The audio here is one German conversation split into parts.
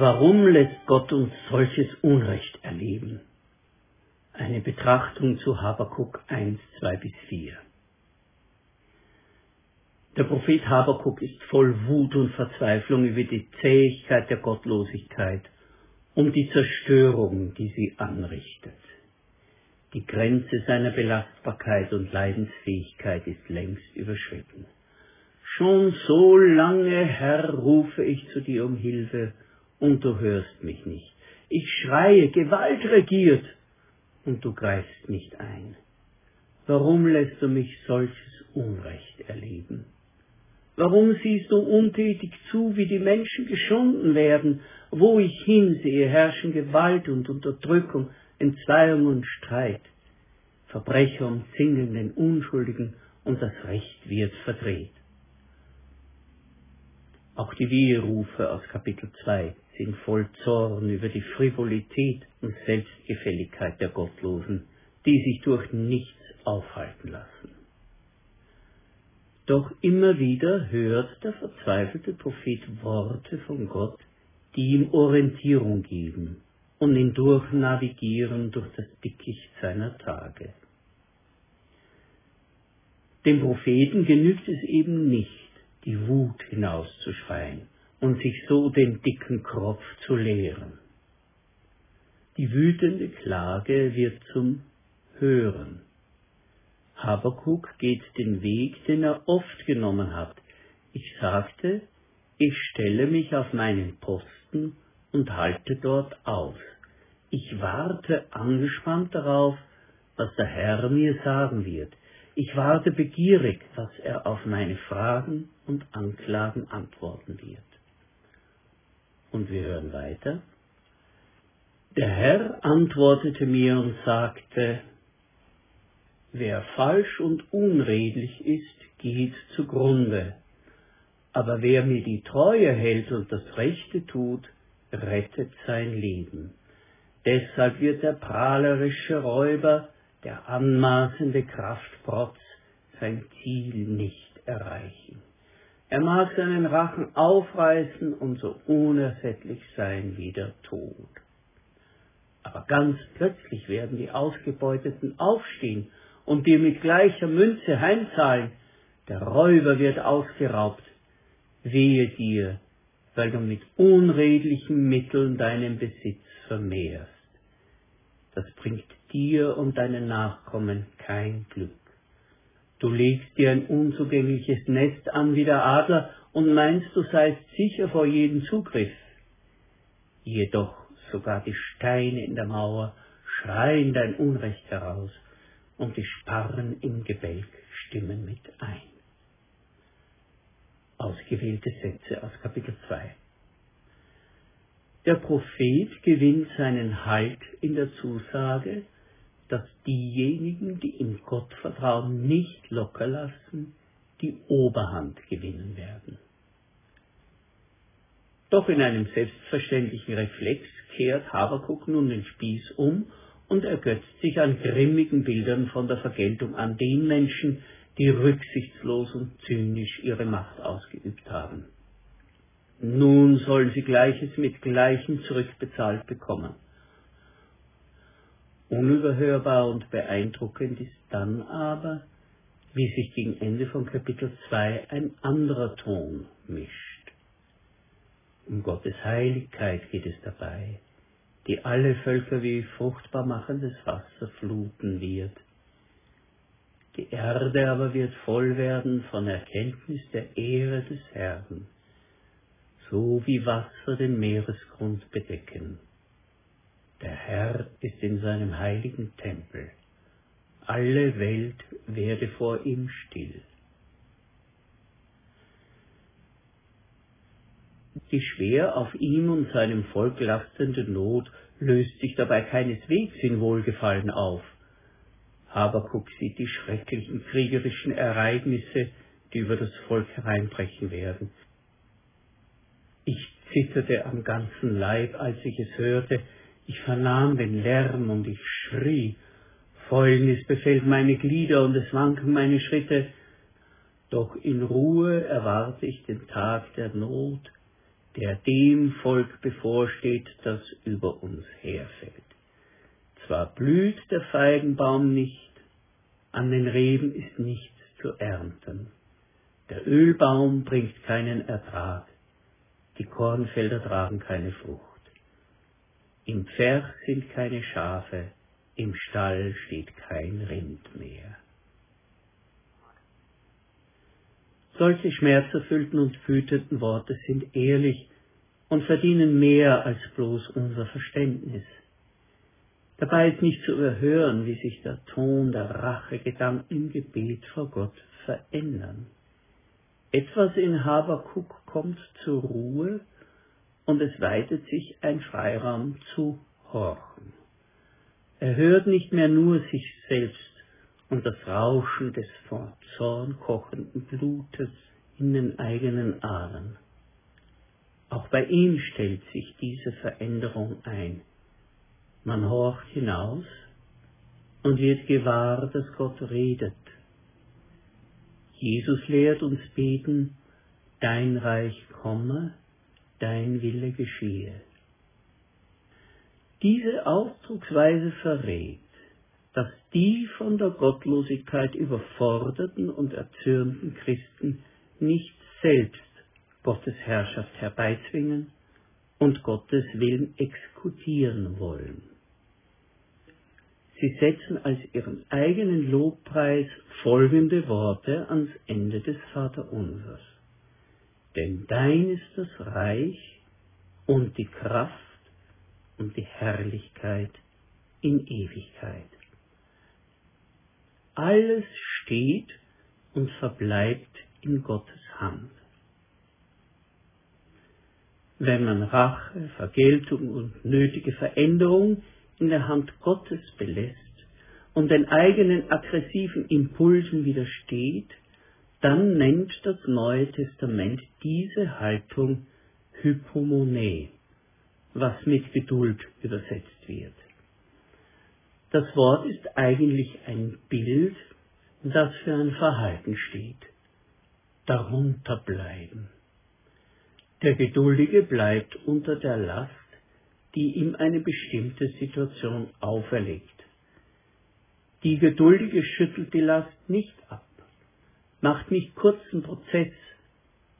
Warum lässt Gott uns solches Unrecht erleben? Eine Betrachtung zu Habakuk 1, 2 bis 4. Der Prophet Habakuk ist voll Wut und Verzweiflung über die Zähigkeit der Gottlosigkeit und die Zerstörung, die sie anrichtet. Die Grenze seiner Belastbarkeit und Leidensfähigkeit ist längst überschritten. Schon so lange, Herr, rufe ich zu dir um Hilfe, und du hörst mich nicht. Ich schreie, Gewalt regiert, und du greifst nicht ein. Warum lässt du mich solches Unrecht erleben? Warum siehst du untätig zu, wie die Menschen geschunden werden? Wo ich hinsehe, herrschen Gewalt und Unterdrückung, Entzweiung und Streit. Verbrecher umzingeln den Unschuldigen und das Recht wird verdreht. Auch die Weherufe aus Kapitel 2 sind voll Zorn über die Frivolität und Selbstgefälligkeit der Gottlosen, die sich durch nichts aufhalten lassen. Doch immer wieder hört der verzweifelte Prophet Worte von Gott, die ihm Orientierung geben und ihn durchnavigieren durch das Dickicht seiner Tage. Dem Propheten genügt es eben nicht, die Wut hinauszuschreien und sich so den dicken Kropf zu leeren. Die wütende Klage wird zum Hören. Habakuk geht den Weg, den er oft genommen hat. Ich sagte, ich stelle mich auf meinen Posten und halte dort aus. Ich warte angespannt darauf, was der Herr mir sagen wird. Ich warte begierig, was er auf meine Fragen und Anklagen antworten wird. Und wir hören weiter. Der Herr antwortete mir und sagte, Wer falsch und unredlich ist, geht zugrunde, aber wer mir die Treue hält und das Rechte tut, rettet sein Leben. Deshalb wird der prahlerische Räuber, der anmaßende Kraftprotz, sein Ziel nicht erreichen. Er mag seinen Rachen aufreißen und so unersättlich sein wie der Tod. Aber ganz plötzlich werden die Ausgebeuteten aufstehen und dir mit gleicher Münze heimzahlen. Der Räuber wird ausgeraubt. Wehe dir, weil du mit unredlichen Mitteln deinen Besitz vermehrst. Das bringt dir und deinen Nachkommen kein Glück. Du legst dir ein unzugängliches Nest an wie der Adler und meinst, du seist sicher vor jedem Zugriff. Jedoch sogar die Steine in der Mauer schreien dein Unrecht heraus und die Sparren im Gebälk stimmen mit ein. Ausgewählte Sätze aus Kapitel 2. Der Prophet gewinnt seinen Halt in der Zusage, dass diejenigen, die in Gott vertrauen, nicht locker lassen, die Oberhand gewinnen werden. Doch in einem selbstverständlichen Reflex kehrt Habakuk nun den Spieß um und ergötzt sich an grimmigen Bildern von der Vergeltung an den Menschen, die rücksichtslos und zynisch ihre Macht ausgeübt haben. Nun sollen sie Gleiches mit Gleichem zurückbezahlt bekommen. Unüberhörbar und beeindruckend ist dann aber, wie sich gegen Ende von Kapitel 2 ein anderer Ton mischt. Um Gottes Heiligkeit geht es dabei, die alle Völker wie fruchtbar machendes Wasser fluten wird. Die Erde aber wird voll werden von Erkenntnis der Ehre des Herrn, so wie Wasser den Meeresgrund bedecken. Der Herr ist in seinem heiligen Tempel. Alle Welt werde vor ihm still. Die schwer auf ihm und seinem Volk lastende Not löst sich dabei keineswegs in Wohlgefallen auf. Habakuk sieht die schrecklichen kriegerischen Ereignisse, die über das Volk hereinbrechen werden. Ich zitterte am ganzen Leib, als ich es hörte, ich vernahm den Lärm und ich schrie, Fäulnis befällt meine Glieder und es wanken meine Schritte, doch in Ruhe erwarte ich den Tag der Not, der dem Volk bevorsteht, das über uns herfällt. Zwar blüht der Feigenbaum nicht, an den Reben ist nichts zu ernten. Der Ölbaum bringt keinen Ertrag, die Kornfelder tragen keine Frucht. Im Pferch sind keine Schafe, im Stall steht kein Rind mehr. Solche schmerzerfüllten und wütenden Worte sind ehrlich und verdienen mehr als bloß unser Verständnis. Dabei ist nicht zu überhören, wie sich der Ton der Rachegedanken im Gebet vor Gott verändern. Etwas in Habakuk kommt zur Ruhe und es weitet sich ein Freiraum zu horchen. Er hört nicht mehr nur sich selbst und das Rauschen des vor Zorn kochenden Blutes in den eigenen Adern. Auch bei ihm stellt sich diese Veränderung ein. Man horcht hinaus und wird gewahr, dass Gott redet. Jesus lehrt uns beten, dein Reich komme, dein Wille geschehe. Diese Ausdrucksweise verrät, dass die von der Gottlosigkeit überforderten und erzürnten Christen nicht selbst Gottes Herrschaft herbeizwingen und Gottes Willen exekutieren wollen. Sie setzen als ihren eigenen Lobpreis folgende Worte ans Ende des Vaterunsers. Denn dein ist das Reich und die Kraft und die Herrlichkeit in Ewigkeit. Alles steht und verbleibt in Gottes Hand. Wenn man Rache, Vergeltung und nötige Veränderung in der Hand Gottes belässt und den eigenen aggressiven Impulsen widersteht, dann nennt das Neue Testament diese Haltung Hypomone, was mit Geduld übersetzt wird. Das Wort ist eigentlich ein Bild, das für ein Verhalten steht. Darunter bleiben. Der Geduldige bleibt unter der Last, die ihm eine bestimmte Situation auferlegt. Die Geduldige schüttelt die Last nicht ab, macht nicht kurzen Prozess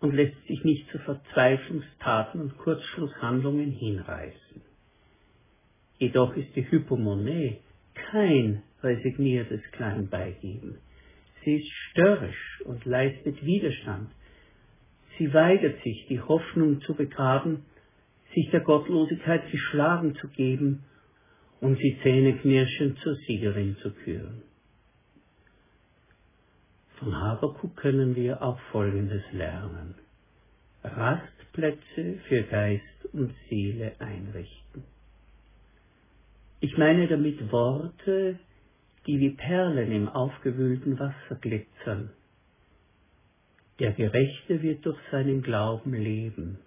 und lässt sich nicht zu Verzweiflungstaten und Kurzschlusshandlungen hinreißen. Jedoch ist die Hypomone kein resigniertes Kleinbeigeben. Sie ist störrisch und leistet Widerstand. Sie weigert sich, die Hoffnung zu begraben, sich der Gottlosigkeit geschlagen zu geben und sie zähneknirschend zur Siegerin zu küren. Von Habakuk können wir auch Folgendes lernen. Rastplätze für Geist und Seele einrichten. Ich meine damit Worte, die wie Perlen im aufgewühlten Wasser glitzern. Der Gerechte wird durch seinen Glauben leben.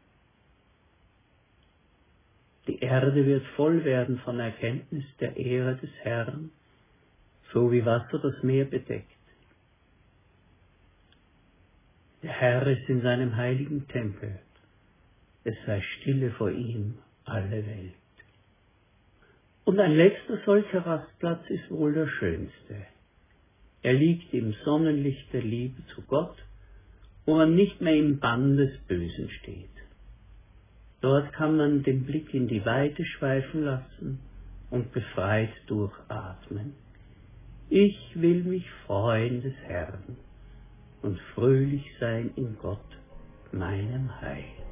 Die Erde wird voll werden von Erkenntnis der Ehre des Herrn, so wie Wasser das Meer bedeckt. Der Herr ist in seinem heiligen Tempel. Es sei stille vor ihm alle Welt. Und ein letzter solcher Rastplatz ist wohl der schönste. Er liegt im Sonnenlicht der Liebe zu Gott, wo man nicht mehr im Bann des Bösen steht. Dort kann man den Blick in die Weite schweifen lassen und befreit durchatmen. Ich will mich freuen des Herrn und fröhlich sein in Gott, meinem Heil.